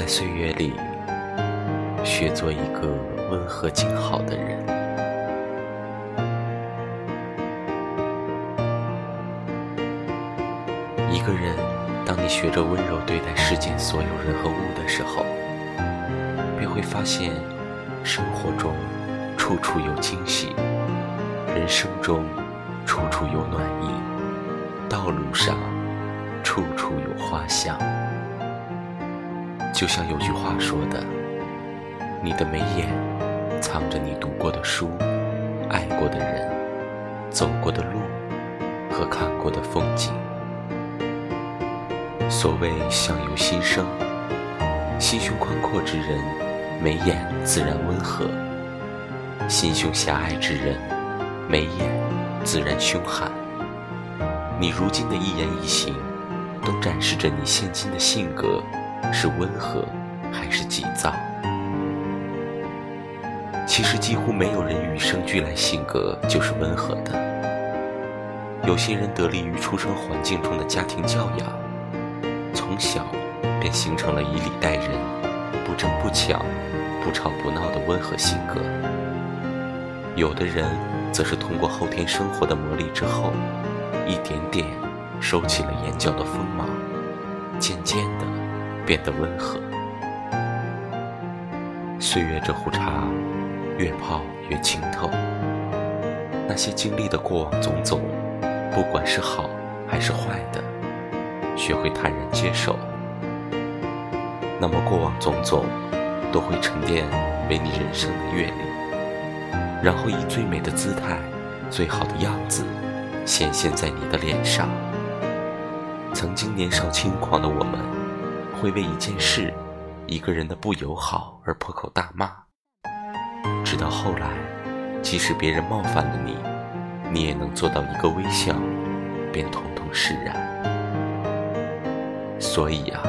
在岁月里学做一个温和静好的人。一个人，当你学着温柔对待世间所有人和物的时候，便会发现，生活中处处有惊喜，人生中处处有暖意，道路上处处有花香。就像有句话说的：“你的眉眼藏着你读过的书、爱过的人、走过的路和看过的风景。”所谓相由心生，心胸宽阔之人，眉眼自然温和；心胸狭隘之人，眉眼自然凶悍。你如今的一言一行，都展示着你现今的性格。是温和还是急躁？其实几乎没有人与生俱来性格就是温和的。有些人得力于出生环境中的家庭教养，从小便形成了以礼待人、不争不抢、不吵不闹的温和性格。有的人则是通过后天生活的磨砺之后，一点点收起了眼角的锋芒，渐渐的。变得温和。岁月这壶茶，越泡越清透。那些经历的过往种种，不管是好还是坏的，学会坦然接受。那么过往种种，都会沉淀为你人生的阅历，然后以最美的姿态、最好的样子，显现在你的脸上。曾经年少轻狂的我们。会为一件事、一个人的不友好而破口大骂，直到后来，即使别人冒犯了你，你也能做到一个微笑，便统统释然。所以啊，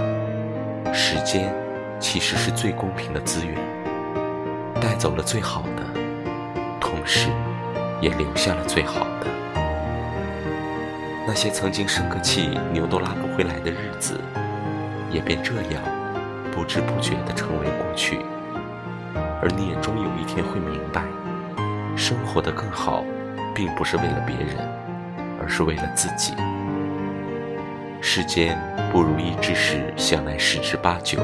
时间其实是最公平的资源，带走了最好的，同时也留下了最好的。那些曾经生个气牛都拉不回来的日子。也便这样不知不觉地成为过去，而你也终有一天会明白，生活的更好，并不是为了别人，而是为了自己。世间不如意之事，向来十之八九。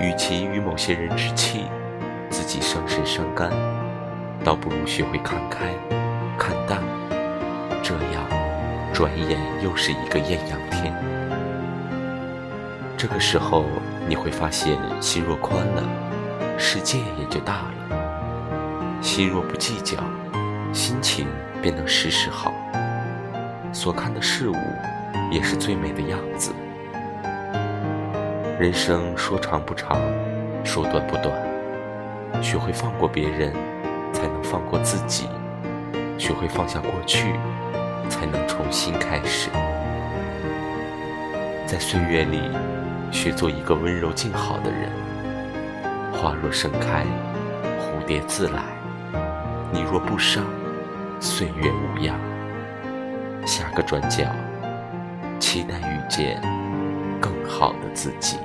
与其与某些人置气，自己伤身伤肝，倒不如学会看开、看淡，这样，转眼又是一个艳阳天。这个时候，你会发现，心若宽了，世界也就大了；心若不计较，心情便能时时好。所看的事物，也是最美的样子。人生说长不长，说短不短。学会放过别人，才能放过自己；学会放下过去，才能重新开始。在岁月里。学做一个温柔静好的人。花若盛开，蝴蝶自来。你若不伤，岁月无恙。下个转角，期待遇见更好的自己。